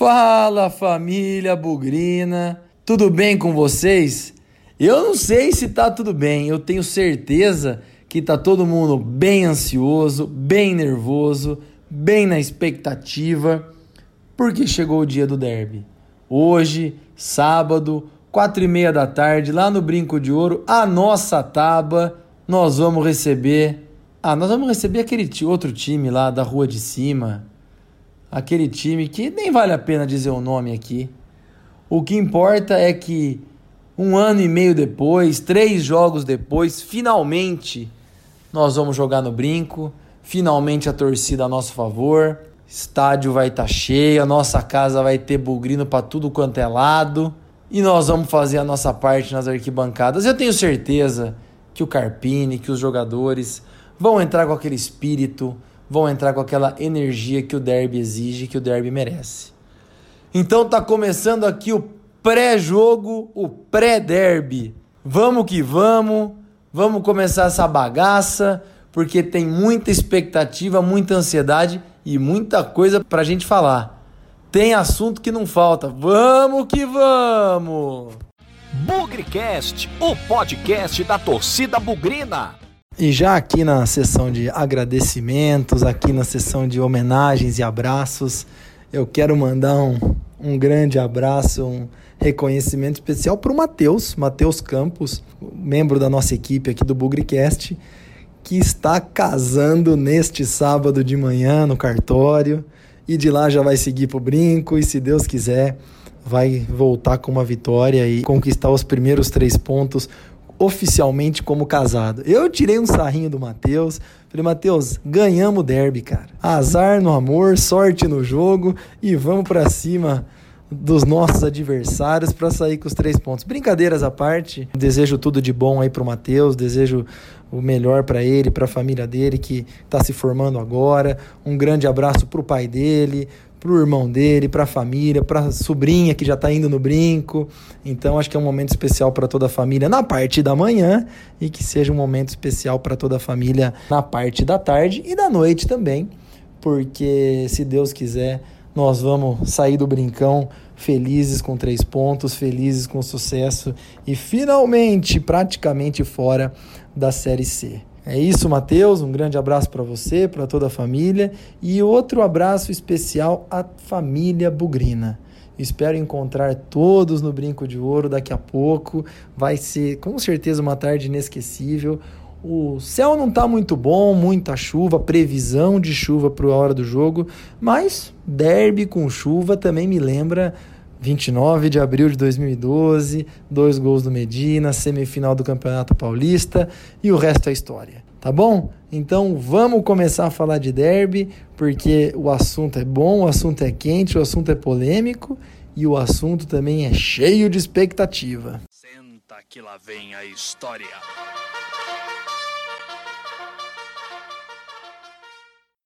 Fala família Bugrina, tudo bem com vocês? Eu não sei se tá tudo bem, eu tenho certeza que tá todo mundo bem ansioso, bem nervoso, bem na expectativa, porque chegou o dia do derby. Hoje, sábado, quatro e meia da tarde, lá no Brinco de Ouro, a nossa tábua, nós vamos receber. Ah, nós vamos receber aquele outro time lá da rua de cima, aquele time que nem vale a pena dizer o nome aqui. O que importa é que um ano e meio depois, três jogos depois, finalmente nós vamos jogar no brinco. Finalmente a torcida a nosso favor. Estádio vai estar tá cheio, a nossa casa vai ter bugrino para tudo quanto é lado. E nós vamos fazer a nossa parte nas arquibancadas. Eu tenho certeza que o Carpini, que os jogadores vão entrar com aquele espírito, vão entrar com aquela energia que o derby exige, que o derby merece. Então tá começando aqui o pré-jogo, o pré-derby. Vamos que vamos, vamos começar essa bagaça, porque tem muita expectativa, muita ansiedade e muita coisa pra gente falar. Tem assunto que não falta. Vamos que vamos! Bugrecast, o podcast da torcida bugrina. E já aqui na sessão de agradecimentos, aqui na sessão de homenagens e abraços, eu quero mandar um, um grande abraço, um reconhecimento especial para o Matheus, Matheus Campos, membro da nossa equipe aqui do Bugrecast, que está casando neste sábado de manhã no cartório. E de lá já vai seguir para o brinco e se Deus quiser vai voltar com uma vitória e conquistar os primeiros três pontos oficialmente como casado. Eu tirei um sarrinho do Matheus. Falei, Matheus, ganhamos o derby, cara. Azar no amor, sorte no jogo e vamos para cima dos nossos adversários para sair com os três pontos. Brincadeiras à parte, desejo tudo de bom aí pro Matheus, desejo o melhor para ele, para a família dele que está se formando agora. Um grande abraço pro pai dele, para o irmão dele, para a família, para a sobrinha que já está indo no brinco. Então acho que é um momento especial para toda a família na parte da manhã e que seja um momento especial para toda a família na parte da tarde e da noite também, porque se Deus quiser, nós vamos sair do brincão felizes com três pontos, felizes com sucesso e finalmente praticamente fora da Série C. É isso, Matheus. Um grande abraço para você, para toda a família e outro abraço especial à família Bugrina. Espero encontrar todos no Brinco de Ouro daqui a pouco. Vai ser com certeza uma tarde inesquecível. O céu não está muito bom, muita chuva, previsão de chuva para a hora do jogo, mas derby com chuva também me lembra 29 de abril de 2012, dois gols do Medina, semifinal do Campeonato Paulista e o resto é história. Tá bom? Então vamos começar a falar de derby, porque o assunto é bom, o assunto é quente, o assunto é polêmico e o assunto também é cheio de expectativa. Senta que lá vem a história.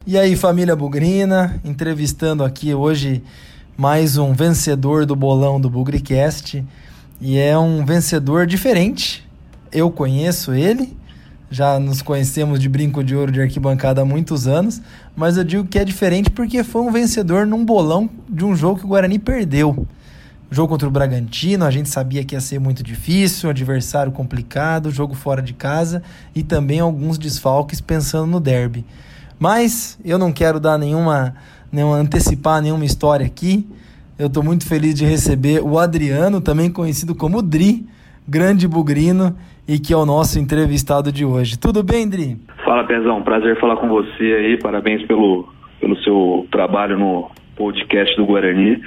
E aí, família Bugrina, entrevistando aqui hoje mais um vencedor do bolão do Bugricast. E é um vencedor diferente. Eu conheço ele, já nos conhecemos de brinco de ouro de arquibancada há muitos anos, mas eu digo que é diferente porque foi um vencedor num bolão de um jogo que o Guarani perdeu. jogo contra o Bragantino, a gente sabia que ia ser muito difícil, adversário complicado, jogo fora de casa e também alguns desfalques pensando no derby. Mas eu não quero dar nenhuma, nenhuma antecipar nenhuma história aqui. Eu estou muito feliz de receber o Adriano, também conhecido como Dri, grande bugrino, e que é o nosso entrevistado de hoje. Tudo bem, Dri? Fala, Pezão. Prazer falar com você aí. Parabéns pelo, pelo seu trabalho no podcast do Guarani.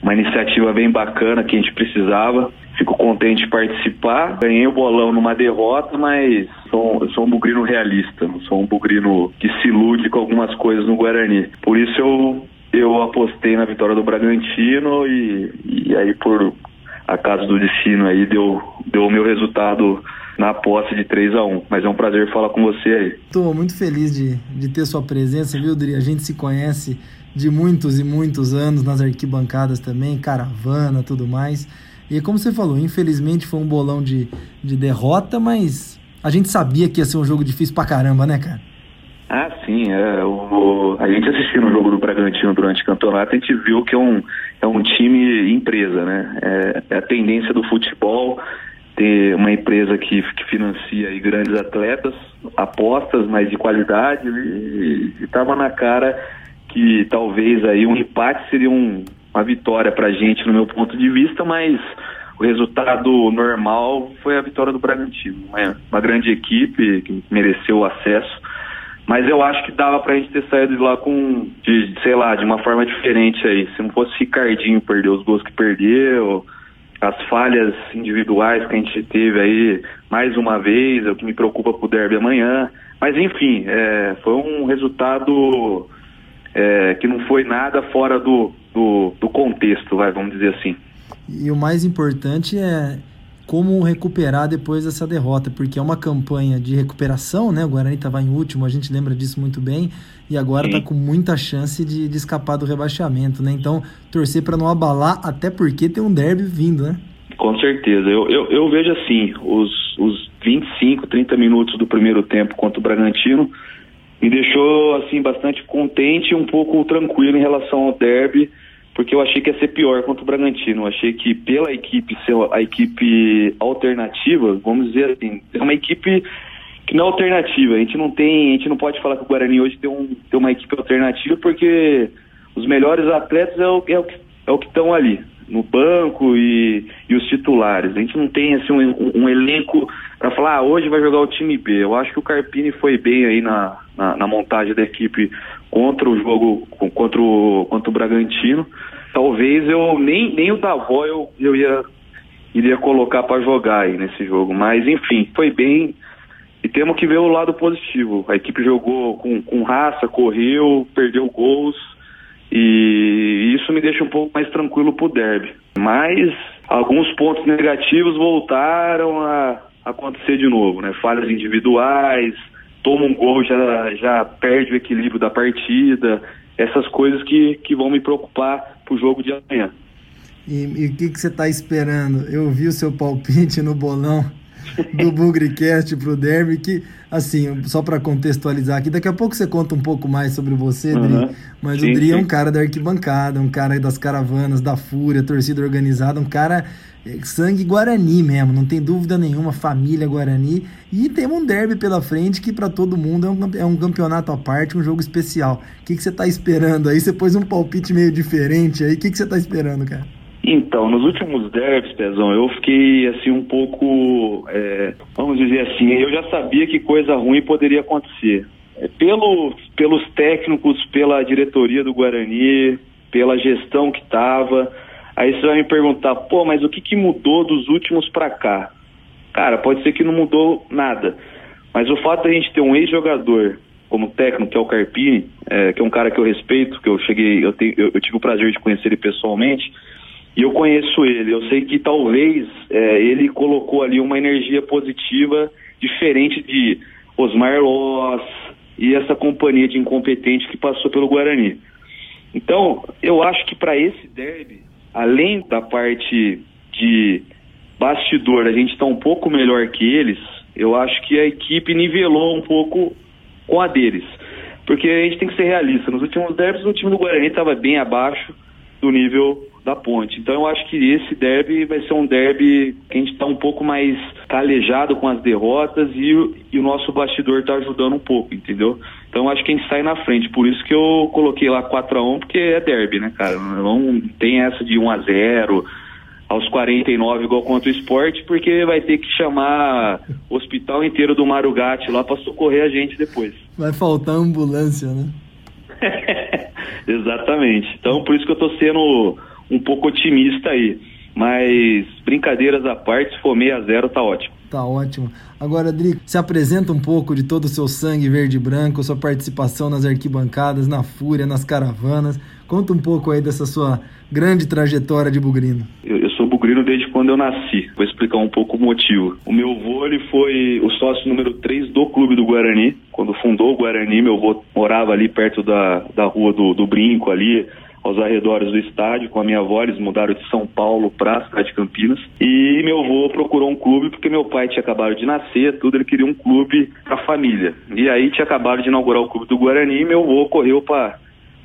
Uma iniciativa bem bacana que a gente precisava. Fico contente de participar. Ganhei o bolão numa derrota, mas sou, sou um bugrino realista. Sou um bugrino que se ilude com algumas coisas no Guarani. Por isso eu, eu apostei na vitória do Bragantino e, e aí por acaso do destino aí deu, deu o meu resultado na posse de 3 a 1 Mas é um prazer falar com você aí. Estou muito feliz de, de ter sua presença, viu, Dri? A gente se conhece de muitos e muitos anos nas arquibancadas também, caravana, tudo mais. E como você falou, infelizmente foi um bolão de, de derrota, mas a gente sabia que ia ser um jogo difícil pra caramba, né, cara? Ah, sim. É, o, a gente assistindo o jogo do Bragantino durante o campeonato, a gente viu que é um, é um time empresa, né? É, é a tendência do futebol ter uma empresa que, que financia aí grandes atletas, apostas, mas de qualidade, e estava na cara que talvez aí um empate seria um, uma vitória para a gente, no meu ponto de vista, mas o resultado normal foi a vitória do Bragantino. Uma, uma grande equipe que mereceu o acesso mas eu acho que dava pra gente ter saído de lá com, de, sei lá, de uma forma diferente aí. Se não fosse Ricardinho perder os gols que perdeu, as falhas individuais que a gente teve aí mais uma vez, é o que me preocupa pro derby amanhã. Mas enfim, é, foi um resultado é, que não foi nada fora do, do, do contexto, vai, vamos dizer assim. E o mais importante é como recuperar depois dessa derrota, porque é uma campanha de recuperação, né? O Guarani estava em último, a gente lembra disso muito bem, e agora está com muita chance de, de, escapar do rebaixamento, né? Então, torcer para não abalar, até porque tem um derby vindo, né? Com certeza. Eu, eu, eu vejo assim, os, os 25, 30 minutos do primeiro tempo contra o Bragantino me deixou assim bastante contente e um pouco tranquilo em relação ao derby porque eu achei que ia ser pior contra o Bragantino. Eu achei que pela equipe ser a equipe alternativa, vamos dizer assim, é uma equipe que não é alternativa. A gente não tem, a gente não pode falar que o Guarani hoje tem, um, tem uma equipe alternativa porque os melhores atletas é o, é o, é o que estão ali no banco e, e os titulares. A gente não tem assim um, um, elenco para falar ah, hoje vai jogar o time B. Eu acho que o Carpini foi bem aí na, na, na montagem da equipe contra o jogo contra o, contra o Bragantino. Talvez eu nem, nem o Davó eu, eu ia iria colocar para jogar aí nesse jogo, mas enfim, foi bem e temos que ver o lado positivo. A equipe jogou com, com raça, correu, perdeu gols e isso me deixa um pouco mais tranquilo pro derby. Mas alguns pontos negativos voltaram a acontecer de novo, né? Falhas individuais, toma um gol, já, já perde o equilíbrio da partida, essas coisas que, que vão me preocupar pro jogo de amanhã. E o que, que você está esperando? Eu vi o seu palpite no bolão do Bugricast pro Derby, que, assim, só para contextualizar aqui, daqui a pouco você conta um pouco mais sobre você, uhum. Dri, mas sim, o Dri sim. é um cara da arquibancada, um cara das caravanas, da Fúria, torcida organizada, um cara é, sangue Guarani mesmo, não tem dúvida nenhuma, família Guarani. E temos um derby pela frente que para todo mundo é um, é um, campeonato à parte, um jogo especial. O que, que você está esperando aí? Você pôs um palpite meio diferente aí, o que, que você está esperando, cara? Então, nos últimos derbys, Pezão, eu fiquei assim um pouco, é, vamos dizer assim, eu já sabia que coisa ruim poderia acontecer. É, pelo, pelos técnicos, pela diretoria do Guarani, pela gestão que estava. Aí você vai me perguntar, pô, mas o que, que mudou dos últimos para cá? Cara, pode ser que não mudou nada. Mas o fato de a gente ter um ex-jogador como técnico, que é o Carpini, é, que é um cara que eu respeito, que eu cheguei, eu, tenho, eu, eu tive o prazer de conhecer ele pessoalmente e eu conheço ele. Eu sei que talvez é, ele colocou ali uma energia positiva diferente de Osmar Loss e essa companhia de incompetente que passou pelo Guarani. Então, eu acho que para esse derby, além da parte de bastidor, a gente está um pouco melhor que eles, eu acho que a equipe nivelou um pouco com a deles. Porque a gente tem que ser realista. Nos últimos derbys, o time do Guarani estava bem abaixo do nível da ponte. Então eu acho que esse derby vai ser um derby que a gente está um pouco mais calejado com as derrotas e, e o nosso bastidor está ajudando um pouco, entendeu? Então eu acho que a gente sai na frente. Por isso que eu coloquei lá 4x1, porque é derby, né, cara? Não tem essa de 1x0 aos 49 igual contra o esporte, porque vai ter que chamar o hospital inteiro do Marugatti lá para socorrer a gente depois. Vai faltar ambulância, né? Exatamente. Então por isso que eu tô sendo um pouco otimista aí. Mas brincadeiras à parte, se for 6 a 0 tá ótimo. Tá ótimo. Agora, Drico, se apresenta um pouco de todo o seu sangue verde e branco, sua participação nas arquibancadas, na Fúria, nas caravanas. Conta um pouco aí dessa sua grande trajetória de bugrino. Eu, eu sou bugrino desde quando eu nasci. Vou explicar um pouco o motivo. O meu avô ele foi o sócio número 3 do clube do Guarani. Quando fundou o Guarani, meu avô morava ali perto da, da rua do, do Brinco ali aos arredores do estádio com a minha avó, eles mudaram de São Paulo para a cidade de Campinas. E meu avô procurou um clube porque meu pai tinha acabado de nascer, tudo, ele queria um clube para a família. E aí tinha acabado de inaugurar o clube do Guarani e meu avô correu para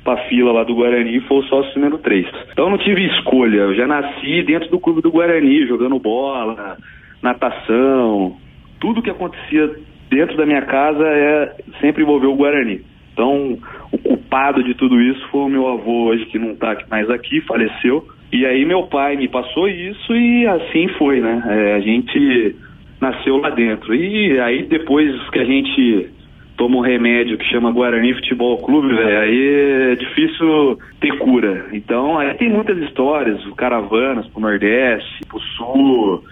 para fila lá do Guarani e foi o sócio número 3. Então não tive escolha, eu já nasci dentro do clube do Guarani, jogando bola, natação, tudo que acontecia dentro da minha casa é sempre envolveu o Guarani. Então, o culpado de tudo isso foi o meu avô hoje, que não está mais aqui, faleceu. E aí meu pai me passou isso e assim foi, né? É, a gente nasceu lá dentro. E aí depois que a gente toma um remédio que chama Guarani Futebol Clube, velho, aí é difícil ter cura. Então, aí tem muitas histórias, caravanas pro Nordeste, pro Sul.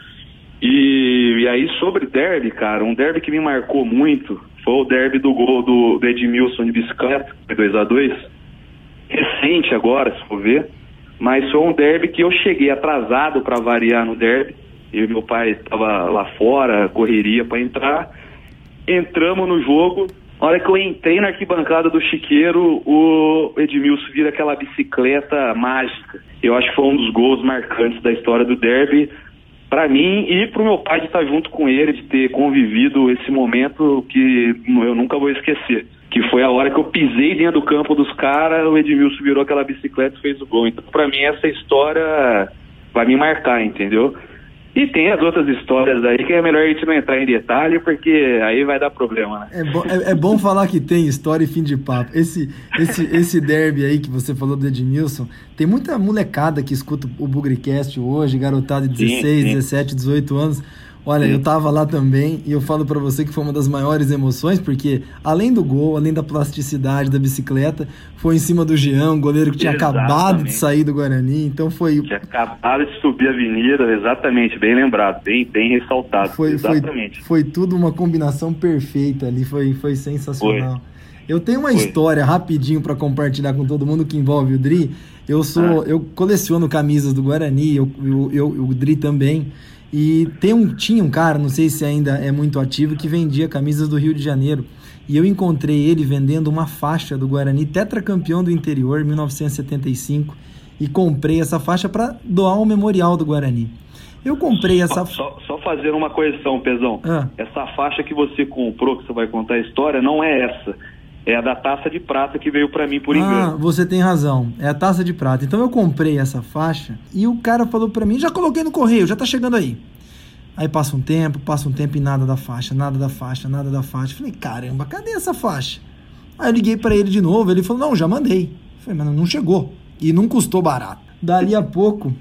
E, e aí sobre derby, cara, um derby que me marcou muito foi o derby do gol do, do Edmilson de bicicleta, 2 a 2 Recente agora, se for ver. Mas foi um derby que eu cheguei atrasado para variar no derby. Eu e meu pai estava lá fora, correria para entrar. Entramos no jogo. Na hora que eu entrei na arquibancada do Chiqueiro, o Edmilson vira aquela bicicleta mágica. Eu acho que foi um dos gols marcantes da história do derby para mim e para o meu pai de estar junto com ele, de ter convivido esse momento que eu nunca vou esquecer. Que foi a hora que eu pisei dentro do campo dos caras, o Edmilson virou aquela bicicleta e fez o gol. Então, para mim, essa história vai me marcar, entendeu? E tem as outras histórias aí que é melhor a gente não entrar em detalhe, porque aí vai dar problema, né? É bom, é, é bom falar que tem história e fim de papo. Esse, esse, esse derby aí que você falou do Edmilson, tem muita molecada que escuta o Bugricast hoje, garotada de 16, sim, sim. 17, 18 anos. Olha, eu tava lá também e eu falo para você que foi uma das maiores emoções, porque além do gol, além da plasticidade da bicicleta, foi em cima do Jean, um goleiro que tinha exatamente. acabado de sair do Guarani, então foi... Tinha acabado de subir a avenida, exatamente, bem lembrado, bem, bem ressaltado, foi, exatamente. Foi, foi tudo uma combinação perfeita ali, foi, foi sensacional. Foi. Eu tenho uma história rapidinho para compartilhar com todo mundo que envolve o Dri. Eu sou, ah. eu coleciono camisas do Guarani, eu, eu, eu, o Dri também. E tem um, tinha um cara, não sei se ainda é muito ativo, que vendia camisas do Rio de Janeiro. E eu encontrei ele vendendo uma faixa do Guarani, tetracampeão do interior, 1975, e comprei essa faixa para doar ao memorial do Guarani. Eu comprei essa. Só, só fazer uma correção, Pezão. Ah. Essa faixa que você comprou, que você vai contar a história, não é essa. É a da taça de prata que veio para mim por engano. Ah, você tem razão. É a taça de prata. Então eu comprei essa faixa e o cara falou para mim: já coloquei no correio, já tá chegando aí. Aí passa um tempo, passa um tempo e nada da faixa, nada da faixa, nada da faixa. Falei: caramba, cadê essa faixa? Aí eu liguei para ele de novo. Ele falou: não, já mandei. Falei: mas não chegou. E não custou barato. Dali a pouco,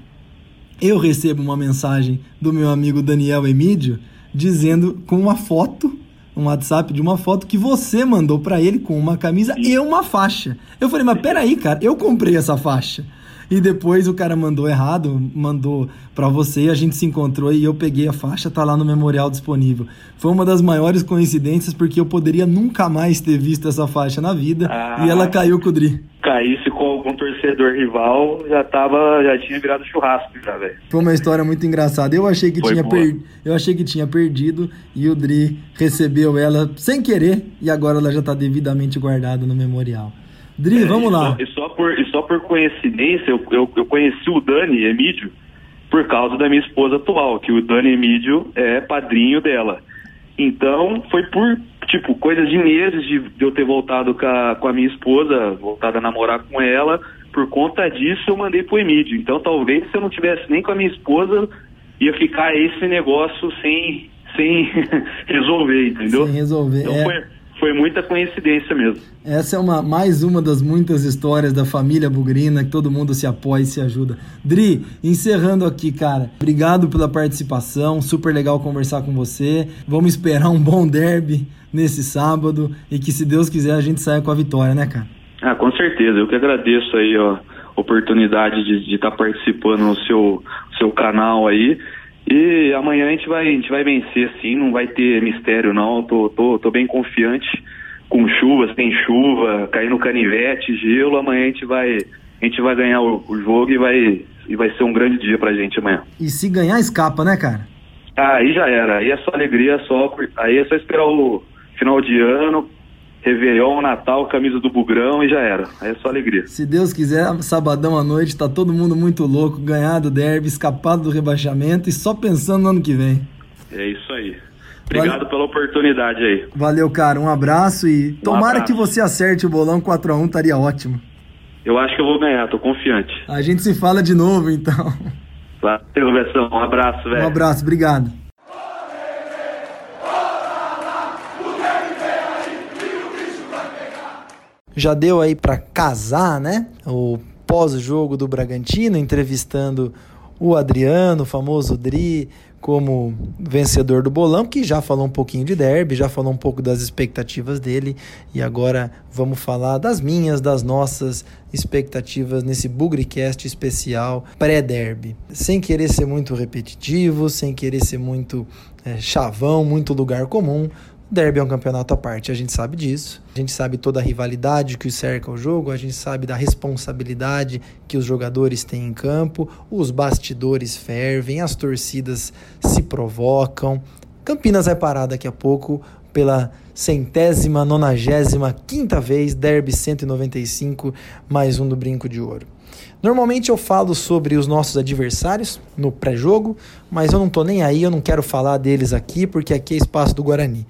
eu recebo uma mensagem do meu amigo Daniel Emídio dizendo com uma foto um WhatsApp de uma foto que você mandou para ele com uma camisa e uma faixa. Eu falei, mas peraí, cara, eu comprei essa faixa. E depois o cara mandou errado, mandou para você e a gente se encontrou e eu peguei a faixa, tá lá no memorial disponível. Foi uma das maiores coincidências porque eu poderia nunca mais ter visto essa faixa na vida ah, e ela caiu com o Dri. Caísse com algum torcedor rival, já tava, já tinha virado churrasco já, velho. Foi uma história muito engraçada. Eu achei que tinha per... eu achei que tinha perdido e o Dri recebeu ela sem querer e agora ela já tá devidamente guardada no memorial. Dri, é, vamos lá. E só, por, e só por coincidência, eu, eu, eu, conheci o Dani Emídio por causa da minha esposa atual, que o Dani Emídio é padrinho dela. Então, foi por, tipo, coisas de meses de, de eu ter voltado com a, com a minha esposa, voltado a namorar com ela. Por conta disso, eu mandei pro Emídio. Então, talvez se eu não tivesse nem com a minha esposa, ia ficar esse negócio sem, sem resolver, entendeu? Sem resolver. Então, é. foi foi muita coincidência mesmo. Essa é uma, mais uma das muitas histórias da família Bugrina, que todo mundo se apoia e se ajuda. Dri, encerrando aqui, cara, obrigado pela participação, super legal conversar com você. Vamos esperar um bom derby nesse sábado e que, se Deus quiser, a gente saia com a vitória, né, cara? Ah, com certeza. Eu que agradeço aí, ó, a oportunidade de estar tá participando no seu, seu canal aí. E amanhã a gente vai, a gente vai vencer sim, não vai ter mistério não, tô, tô, tô bem confiante. Com chuvas, tem chuva, caindo canivete, gelo, amanhã a gente vai, a gente vai ganhar o, o jogo e vai, e vai ser um grande dia pra gente amanhã. E se ganhar, escapa, né, cara? Aí já era. Aí é só alegria, só. Aí é só esperar o final de ano, Réveillon, Natal, camisa do Bugrão e já era. Aí é só alegria. Se Deus quiser, sabadão à noite, tá todo mundo muito louco, ganhado o derby, escapado do rebaixamento e só pensando no ano que vem. É isso aí. Obrigado Valeu. pela oportunidade aí. Valeu, cara. Um abraço e um tomara abraço. que você acerte o bolão 4x1, estaria ótimo. Eu acho que eu vou ganhar, tô confiante. A gente se fala de novo, então. Valeu, Versão. Um abraço, velho. Um abraço, obrigado. Já deu aí para casar, né? O pós-jogo do Bragantino, entrevistando o Adriano, o famoso Dri, como vencedor do bolão, que já falou um pouquinho de derby, já falou um pouco das expectativas dele, e agora vamos falar das minhas, das nossas expectativas nesse Bugrecast especial pré-derby. Sem querer ser muito repetitivo, sem querer ser muito é, chavão, muito lugar comum, Derby é um campeonato à parte, a gente sabe disso. A gente sabe toda a rivalidade que cerca o jogo, a gente sabe da responsabilidade que os jogadores têm em campo, os bastidores fervem, as torcidas se provocam. Campinas vai parar daqui a pouco pela centésima, nonagésima, quinta vez, Derby 195, mais um do Brinco de Ouro. Normalmente eu falo sobre os nossos adversários no pré-jogo, mas eu não tô nem aí, eu não quero falar deles aqui, porque aqui é espaço do Guarani.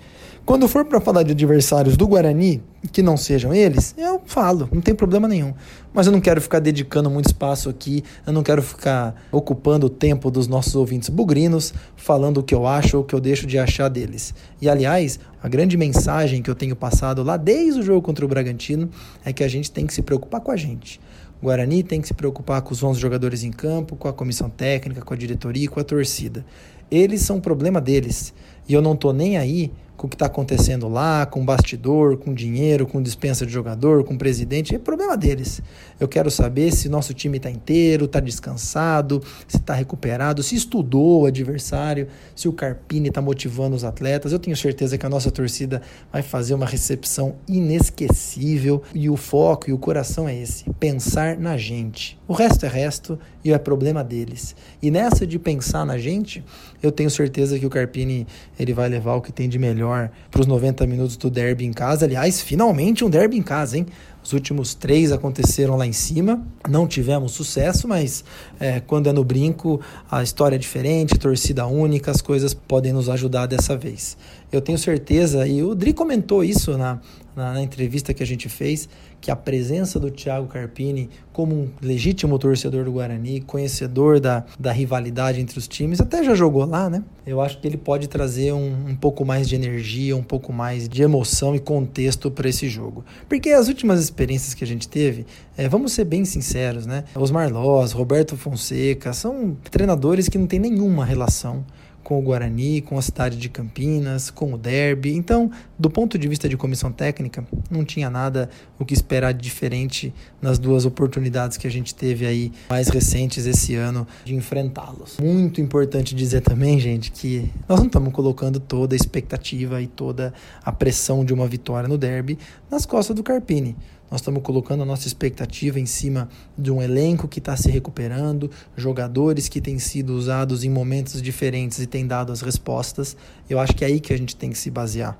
Quando for para falar de adversários do Guarani, que não sejam eles, eu falo, não tem problema nenhum. Mas eu não quero ficar dedicando muito espaço aqui, eu não quero ficar ocupando o tempo dos nossos ouvintes bugrinos, falando o que eu acho ou o que eu deixo de achar deles. E aliás, a grande mensagem que eu tenho passado lá desde o jogo contra o Bragantino é que a gente tem que se preocupar com a gente. O Guarani tem que se preocupar com os 11 jogadores em campo, com a comissão técnica, com a diretoria e com a torcida. Eles são problema deles. E eu não tô nem aí com o que está acontecendo lá, com bastidor, com dinheiro, com dispensa de jogador, com presidente, é problema deles. Eu quero saber se nosso time está inteiro, está descansado, se está recuperado, se estudou o adversário, se o Carpini está motivando os atletas. Eu tenho certeza que a nossa torcida vai fazer uma recepção inesquecível e o foco e o coração é esse: pensar na gente. O resto é resto e é problema deles. E nessa de pensar na gente, eu tenho certeza que o Carpini ele vai levar o que tem de melhor para os 90 minutos do derby em casa. Aliás, finalmente um derby em casa, hein? Os últimos três aconteceram lá em cima, não tivemos sucesso, mas é, quando é no brinco, a história é diferente, torcida única, as coisas podem nos ajudar dessa vez. Eu tenho certeza, e o Dri comentou isso na, na, na entrevista que a gente fez, que a presença do Thiago Carpini como um legítimo torcedor do Guarani, conhecedor da, da rivalidade entre os times, até já jogou lá, né? Eu acho que ele pode trazer um, um pouco mais de energia, um pouco mais de emoção e contexto para esse jogo. Porque as últimas experiências que a gente teve, é, vamos ser bem sinceros, né? Osmar Loz, Roberto Fonseca, são treinadores que não têm nenhuma relação com o Guarani, com a cidade de Campinas, com o Derby. Então, do ponto de vista de comissão técnica, não tinha nada o que esperar de diferente nas duas oportunidades que a gente teve aí mais recentes esse ano de enfrentá-los. Muito importante dizer também, gente, que nós não estamos colocando toda a expectativa e toda a pressão de uma vitória no Derby nas costas do Carpini. Nós estamos colocando a nossa expectativa em cima de um elenco que está se recuperando, jogadores que têm sido usados em momentos diferentes e têm dado as respostas. Eu acho que é aí que a gente tem que se basear.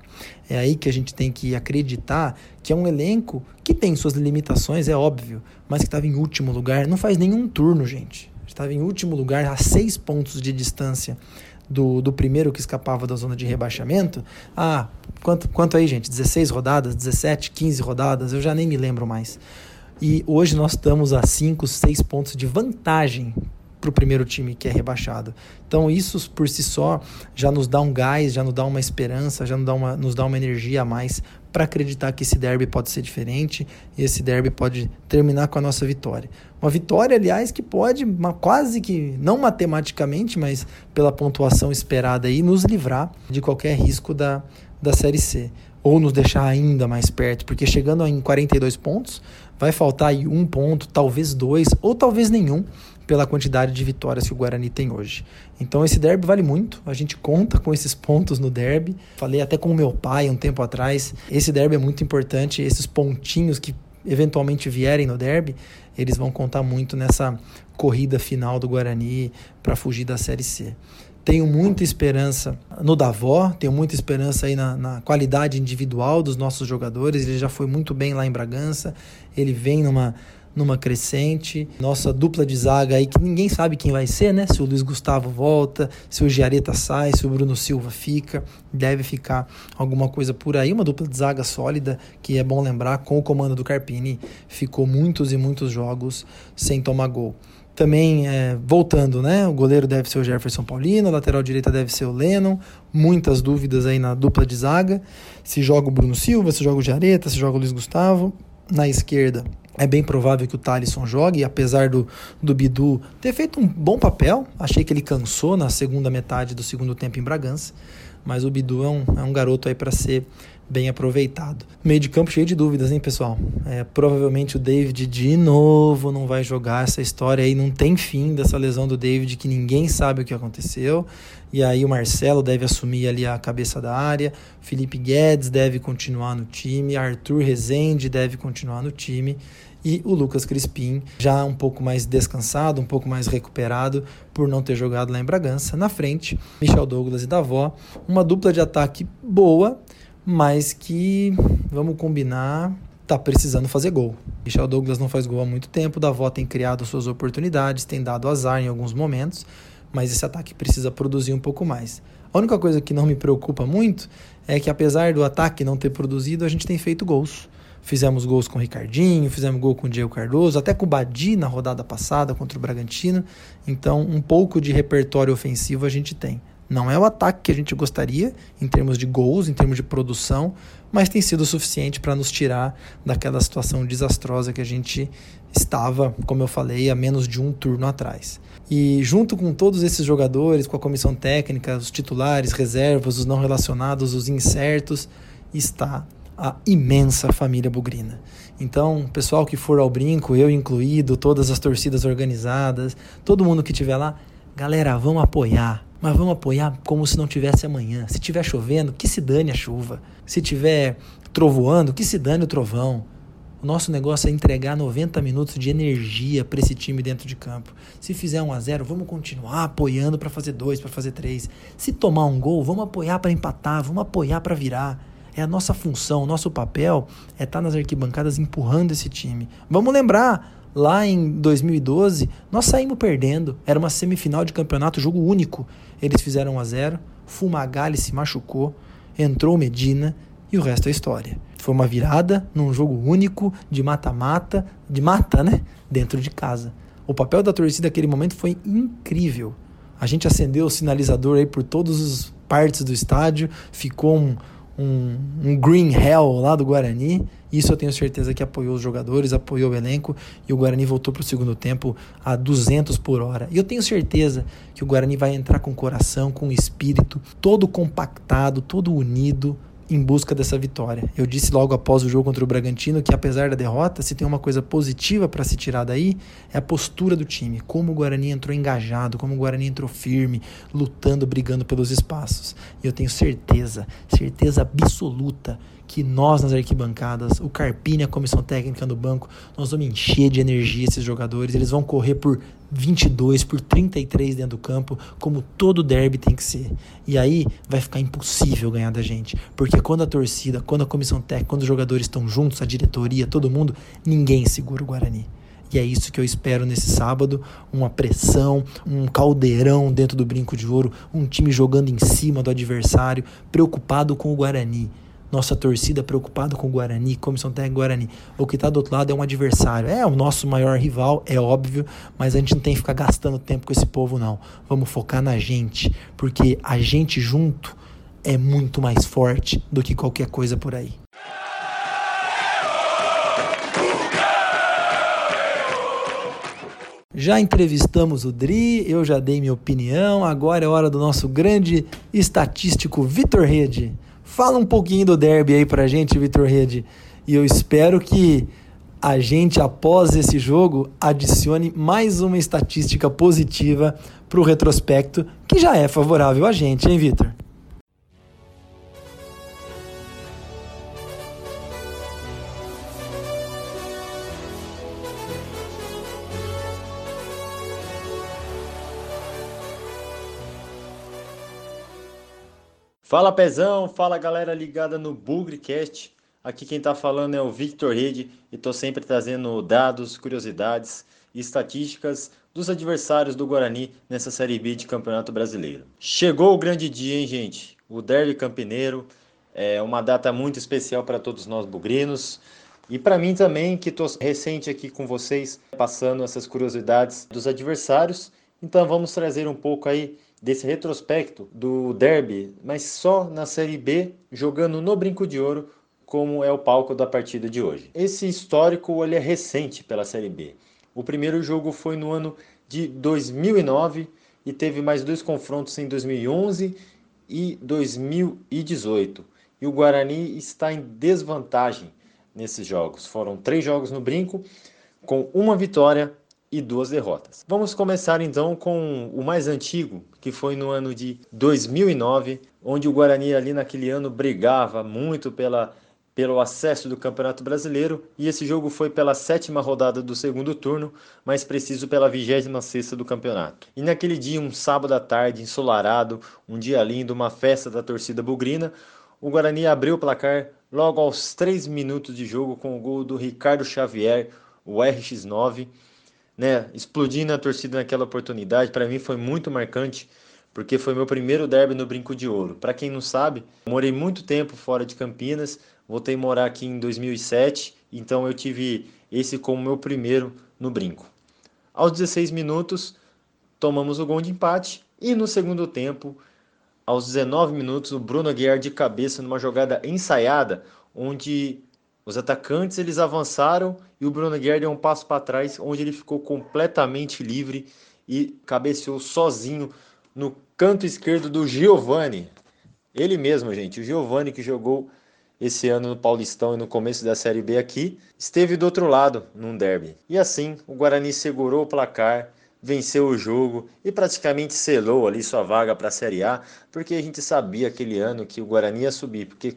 É aí que a gente tem que acreditar que é um elenco que tem suas limitações, é óbvio, mas que estava em último lugar. Não faz nenhum turno, gente. Estava em último lugar, a seis pontos de distância do, do primeiro que escapava da zona de rebaixamento. Ah, quanto, quanto aí, gente? 16 rodadas, 17, 15 rodadas, eu já nem me lembro mais. E hoje nós estamos a 5, 6 pontos de vantagem para o primeiro time que é rebaixado. Então isso por si só já nos dá um gás, já nos dá uma esperança, já nos dá uma, nos dá uma energia a mais para acreditar que esse derby pode ser diferente e esse derby pode terminar com a nossa vitória. Uma vitória, aliás, que pode, quase que, não matematicamente, mas pela pontuação esperada aí, nos livrar de qualquer risco da, da Série C. Ou nos deixar ainda mais perto, porque chegando em 42 pontos, vai faltar aí um ponto, talvez dois, ou talvez nenhum, pela quantidade de vitórias que o Guarani tem hoje. Então esse derby vale muito, a gente conta com esses pontos no derby. Falei até com o meu pai um tempo atrás, esse derby é muito importante, esses pontinhos que eventualmente vierem no derby, eles vão contar muito nessa corrida final do Guarani para fugir da Série C. Tenho muita esperança no Davó, tenho muita esperança aí na, na, qualidade individual dos nossos jogadores. Ele já foi muito bem lá em Bragança, ele vem numa, numa crescente. Nossa dupla de zaga aí, que ninguém sabe quem vai ser, né? Se o Luiz Gustavo volta, se o Giareta sai, se o Bruno Silva fica. Deve ficar alguma coisa por aí. Uma dupla de zaga sólida, que é bom lembrar, com o comando do Carpini, ficou muitos e muitos jogos sem tomar gol. Também, é, voltando, né? O goleiro deve ser o Jefferson Paulino, a lateral direita deve ser o Lennon. Muitas dúvidas aí na dupla de zaga. Se joga o Bruno Silva, se joga o Jareta, se joga o Luiz Gustavo. Na esquerda, é bem provável que o Thalisson jogue, apesar do, do Bidu ter feito um bom papel. Achei que ele cansou na segunda metade do segundo tempo em Bragança. Mas o Bidu é um, é um garoto aí para ser bem aproveitado. Meio de campo cheio de dúvidas, hein, pessoal? É, provavelmente o David de novo não vai jogar essa história aí, não tem fim dessa lesão do David que ninguém sabe o que aconteceu. E aí o Marcelo deve assumir ali a cabeça da área, Felipe Guedes deve continuar no time, Arthur Rezende deve continuar no time e o Lucas Crispim já um pouco mais descansado, um pouco mais recuperado por não ter jogado lá em Bragança. Na frente, Michel Douglas e Davó, uma dupla de ataque boa, mas que, vamos combinar, tá precisando fazer gol. Michel Douglas não faz gol há muito tempo, Davó tem criado suas oportunidades, tem dado azar em alguns momentos, mas esse ataque precisa produzir um pouco mais. A única coisa que não me preocupa muito é que apesar do ataque não ter produzido, a gente tem feito gols. Fizemos gols com o Ricardinho, fizemos gol com o Diego Cardoso, até com o Badi na rodada passada contra o Bragantino. Então, um pouco de repertório ofensivo a gente tem. Não é o ataque que a gente gostaria em termos de gols, em termos de produção, mas tem sido suficiente para nos tirar daquela situação desastrosa que a gente estava, como eu falei, a menos de um turno atrás. E junto com todos esses jogadores, com a comissão técnica, os titulares, reservas, os não relacionados, os incertos, está a imensa família bugrina. Então, pessoal que for ao brinco, eu incluído, todas as torcidas organizadas, todo mundo que estiver lá, galera, vamos apoiar. Mas vamos apoiar como se não tivesse amanhã. Se tiver chovendo, que se dane a chuva. Se tiver trovoando, que se dane o trovão. O nosso negócio é entregar 90 minutos de energia para esse time dentro de campo. Se fizer 1 a 0, vamos continuar apoiando para fazer dois, para fazer três. Se tomar um gol, vamos apoiar para empatar, vamos apoiar para virar. É a nossa função, o nosso papel é estar tá nas arquibancadas empurrando esse time. Vamos lembrar, lá em 2012, nós saímos perdendo. Era uma semifinal de campeonato, jogo único. Eles fizeram 1 a 0 Fumagalli se machucou, entrou Medina e o resto é história. Foi uma virada num jogo único de mata-mata, de mata, né? Dentro de casa. O papel da torcida naquele momento foi incrível. A gente acendeu o sinalizador aí por todas as partes do estádio, ficou um, um, um green hell lá do Guarani. Isso eu tenho certeza que apoiou os jogadores, apoiou o elenco e o Guarani voltou para o segundo tempo a 200 por hora. E eu tenho certeza que o Guarani vai entrar com coração, com espírito, todo compactado, todo unido em busca dessa vitória. Eu disse logo após o jogo contra o Bragantino que, apesar da derrota, se tem uma coisa positiva para se tirar daí, é a postura do time. Como o Guarani entrou engajado, como o Guarani entrou firme, lutando, brigando pelos espaços. E eu tenho certeza, certeza absoluta que nós nas arquibancadas, o Carpini, a comissão técnica no banco, nós vamos encher de energia esses jogadores, eles vão correr por 22, por 33 dentro do campo, como todo derby tem que ser. E aí vai ficar impossível ganhar da gente, porque quando a torcida, quando a comissão técnica, quando os jogadores estão juntos, a diretoria, todo mundo, ninguém segura o Guarani. E é isso que eu espero nesse sábado: uma pressão, um caldeirão dentro do brinco de ouro, um time jogando em cima do adversário, preocupado com o Guarani nossa torcida preocupada com o Guarani, comissão técnica Guarani. O que está do outro lado é um adversário. É o nosso maior rival, é óbvio, mas a gente não tem que ficar gastando tempo com esse povo, não. Vamos focar na gente, porque a gente junto é muito mais forte do que qualquer coisa por aí. Já entrevistamos o Dri, eu já dei minha opinião, agora é hora do nosso grande estatístico Vitor Rede. Fala um pouquinho do derby aí pra gente, Vitor Rede. E eu espero que a gente, após esse jogo, adicione mais uma estatística positiva para o retrospecto, que já é favorável a gente, hein, Vitor? Fala Pezão, fala galera ligada no Bugrecast. Aqui quem está falando é o Victor Rede e estou sempre trazendo dados, curiosidades e estatísticas dos adversários do Guarani nessa Série B de Campeonato Brasileiro. Chegou o grande dia, hein, gente? O Derby Campineiro é uma data muito especial para todos nós bugrinos. E para mim também, que estou recente aqui com vocês, passando essas curiosidades dos adversários. Então vamos trazer um pouco aí desse retrospecto do derby, mas só na Série B, jogando no Brinco de Ouro, como é o palco da partida de hoje. Esse histórico ele é recente pela Série B. O primeiro jogo foi no ano de 2009 e teve mais dois confrontos em 2011 e 2018. E o Guarani está em desvantagem nesses jogos. Foram três jogos no brinco, com uma vitória e duas derrotas. Vamos começar então com o mais antigo, que foi no ano de 2009, onde o Guarani ali naquele ano brigava muito pela pelo acesso do Campeonato Brasileiro e esse jogo foi pela sétima rodada do segundo turno, mais preciso pela vigésima sexta do campeonato. E naquele dia, um sábado à tarde, ensolarado, um dia lindo, uma festa da torcida bugrina, o Guarani abriu o placar logo aos 3 minutos de jogo com o gol do Ricardo Xavier, o RX9, né, explodindo a torcida naquela oportunidade. Para mim foi muito marcante, porque foi meu primeiro derby no Brinco de Ouro. Para quem não sabe, morei muito tempo fora de Campinas, voltei a morar aqui em 2007, então eu tive esse como meu primeiro no Brinco. Aos 16 minutos, tomamos o gol de empate e no segundo tempo aos 19 minutos, o Bruno Aguiar de cabeça numa jogada ensaiada, onde os atacantes eles avançaram e o Bruno Aguiar deu um passo para trás, onde ele ficou completamente livre e cabeceou sozinho no canto esquerdo do Giovani. Ele mesmo, gente, o Giovani que jogou esse ano no Paulistão e no começo da Série B aqui, esteve do outro lado num derby. E assim, o Guarani segurou o placar venceu o jogo e praticamente selou ali sua vaga para a Série A, porque a gente sabia aquele ano que o Guarani ia subir, porque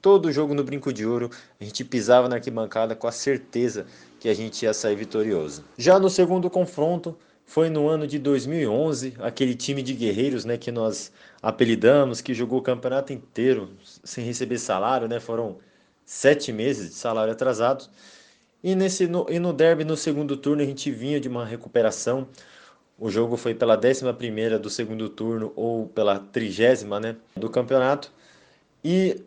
todo jogo no Brinco de Ouro a gente pisava na arquibancada com a certeza que a gente ia sair vitorioso. Já no segundo confronto, foi no ano de 2011, aquele time de guerreiros, né, que nós apelidamos, que jogou o campeonato inteiro sem receber salário, né, foram sete meses de salário atrasado. E, nesse, no, e no derby, no segundo turno, a gente vinha de uma recuperação. O jogo foi pela 11 do segundo turno ou pela trigésima né, do campeonato. E,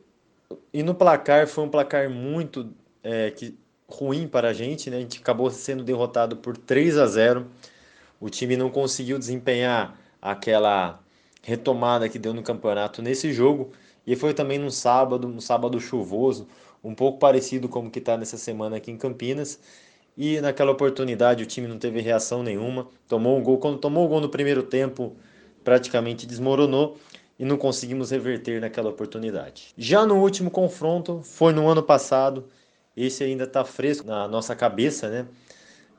e no placar foi um placar muito é, que, ruim para a gente. Né? A gente acabou sendo derrotado por 3 a 0. O time não conseguiu desempenhar aquela retomada que deu no campeonato nesse jogo. E foi também num sábado, um sábado chuvoso, um pouco parecido como que está nessa semana aqui em Campinas. E naquela oportunidade o time não teve reação nenhuma, tomou um gol. Quando tomou o gol no primeiro tempo, praticamente desmoronou e não conseguimos reverter naquela oportunidade. Já no último confronto, foi no ano passado, esse ainda está fresco na nossa cabeça, né?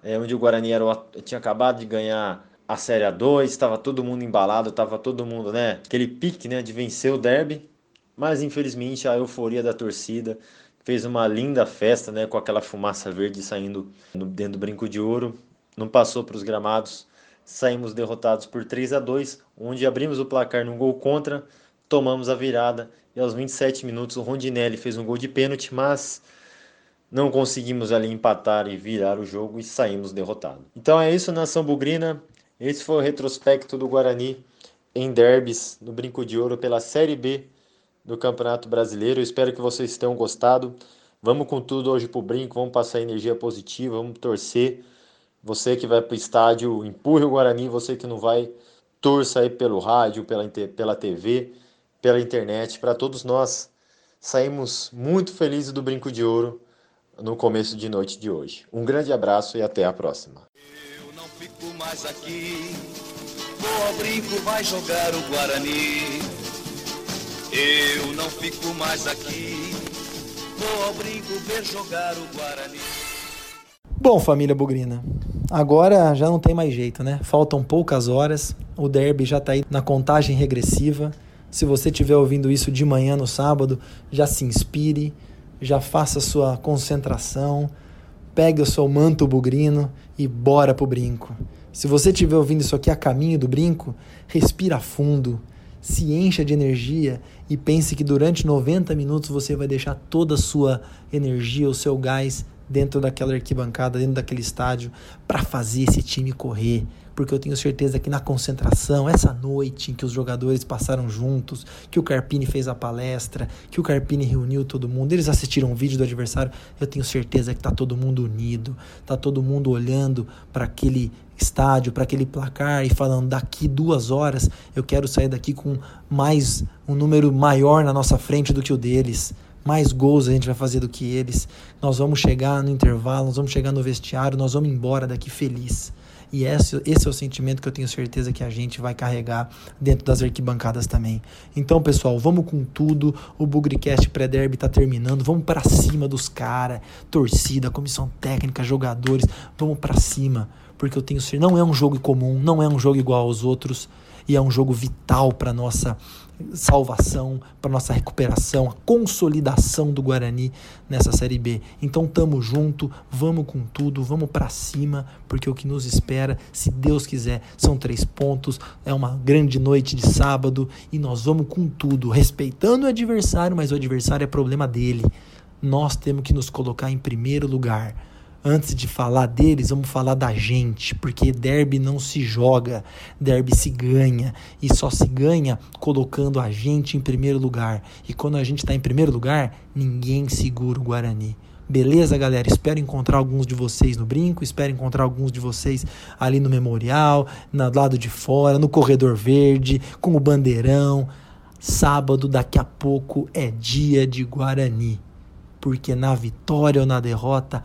É, onde o Guarani era o, tinha acabado de ganhar a Série A2, estava todo mundo embalado, estava todo mundo, né? Aquele pique né, de vencer o derby, mas infelizmente a euforia da torcida fez uma linda festa, né, com aquela fumaça verde saindo dentro do brinco de ouro. Não passou para os gramados. Saímos derrotados por 3 a 2, onde abrimos o placar num gol contra, tomamos a virada e aos 27 minutos o Rondinelli fez um gol de pênalti, mas não conseguimos ali empatar e virar o jogo e saímos derrotados. Então é isso, nação bugrina. Esse foi o retrospecto do Guarani em derbys no Brinco de Ouro pela Série B do Campeonato Brasileiro. Eu espero que vocês tenham gostado. Vamos com tudo hoje pro brinco, vamos passar energia positiva, vamos torcer. Você que vai para o estádio, empurre o Guarani. Você que não vai, torça aí pelo rádio, pela, pela TV, pela internet. Para todos nós, saímos muito felizes do Brinco de Ouro no começo de noite de hoje. Um grande abraço e até a próxima. Eu não fico mais aqui, vou ao brinco, vai jogar o Guarani. Eu não fico mais aqui, vou ao brinco ver jogar o Guarani. Bom, família Bugrina, agora já não tem mais jeito, né? Faltam poucas horas, o derby já tá aí na contagem regressiva. Se você estiver ouvindo isso de manhã no sábado, já se inspire, já faça sua concentração, pegue o seu manto bugrino e bora pro brinco. Se você estiver ouvindo isso aqui a caminho do brinco, respira fundo se encha de energia e pense que durante 90 minutos você vai deixar toda a sua energia, o seu gás dentro daquela arquibancada, dentro daquele estádio, para fazer esse time correr. Porque eu tenho certeza que na concentração, essa noite em que os jogadores passaram juntos, que o Carpini fez a palestra, que o Carpini reuniu todo mundo, eles assistiram um vídeo do adversário, eu tenho certeza que está todo mundo unido, está todo mundo olhando para aquele estádio, para aquele placar e falando daqui duas horas eu quero sair daqui com mais um número maior na nossa frente do que o deles mais gols a gente vai fazer do que eles. Nós vamos chegar no intervalo, nós vamos chegar no vestiário, nós vamos embora daqui feliz. E esse, esse é o sentimento que eu tenho certeza que a gente vai carregar dentro das arquibancadas também. Então, pessoal, vamos com tudo. O Bugricast pré-derby tá terminando. Vamos para cima dos caras, torcida, comissão técnica, jogadores. Vamos para cima, porque eu tenho certeza. Não é um jogo comum, não é um jogo igual aos outros e é um jogo vital para nossa salvação, para nossa recuperação, a consolidação do Guarani nessa Série B. Então tamo junto, vamos com tudo, vamos para cima, porque o que nos espera, se Deus quiser, são três pontos, é uma grande noite de sábado e nós vamos com tudo, respeitando o adversário, mas o adversário é problema dele. Nós temos que nos colocar em primeiro lugar antes de falar deles, vamos falar da gente, porque derby não se joga, derby se ganha e só se ganha colocando a gente em primeiro lugar. E quando a gente está em primeiro lugar, ninguém segura o Guarani. Beleza, galera? Espero encontrar alguns de vocês no brinco, espero encontrar alguns de vocês ali no memorial, no lado de fora, no corredor verde, com o bandeirão. Sábado, daqui a pouco, é dia de Guarani. Porque na vitória ou na derrota,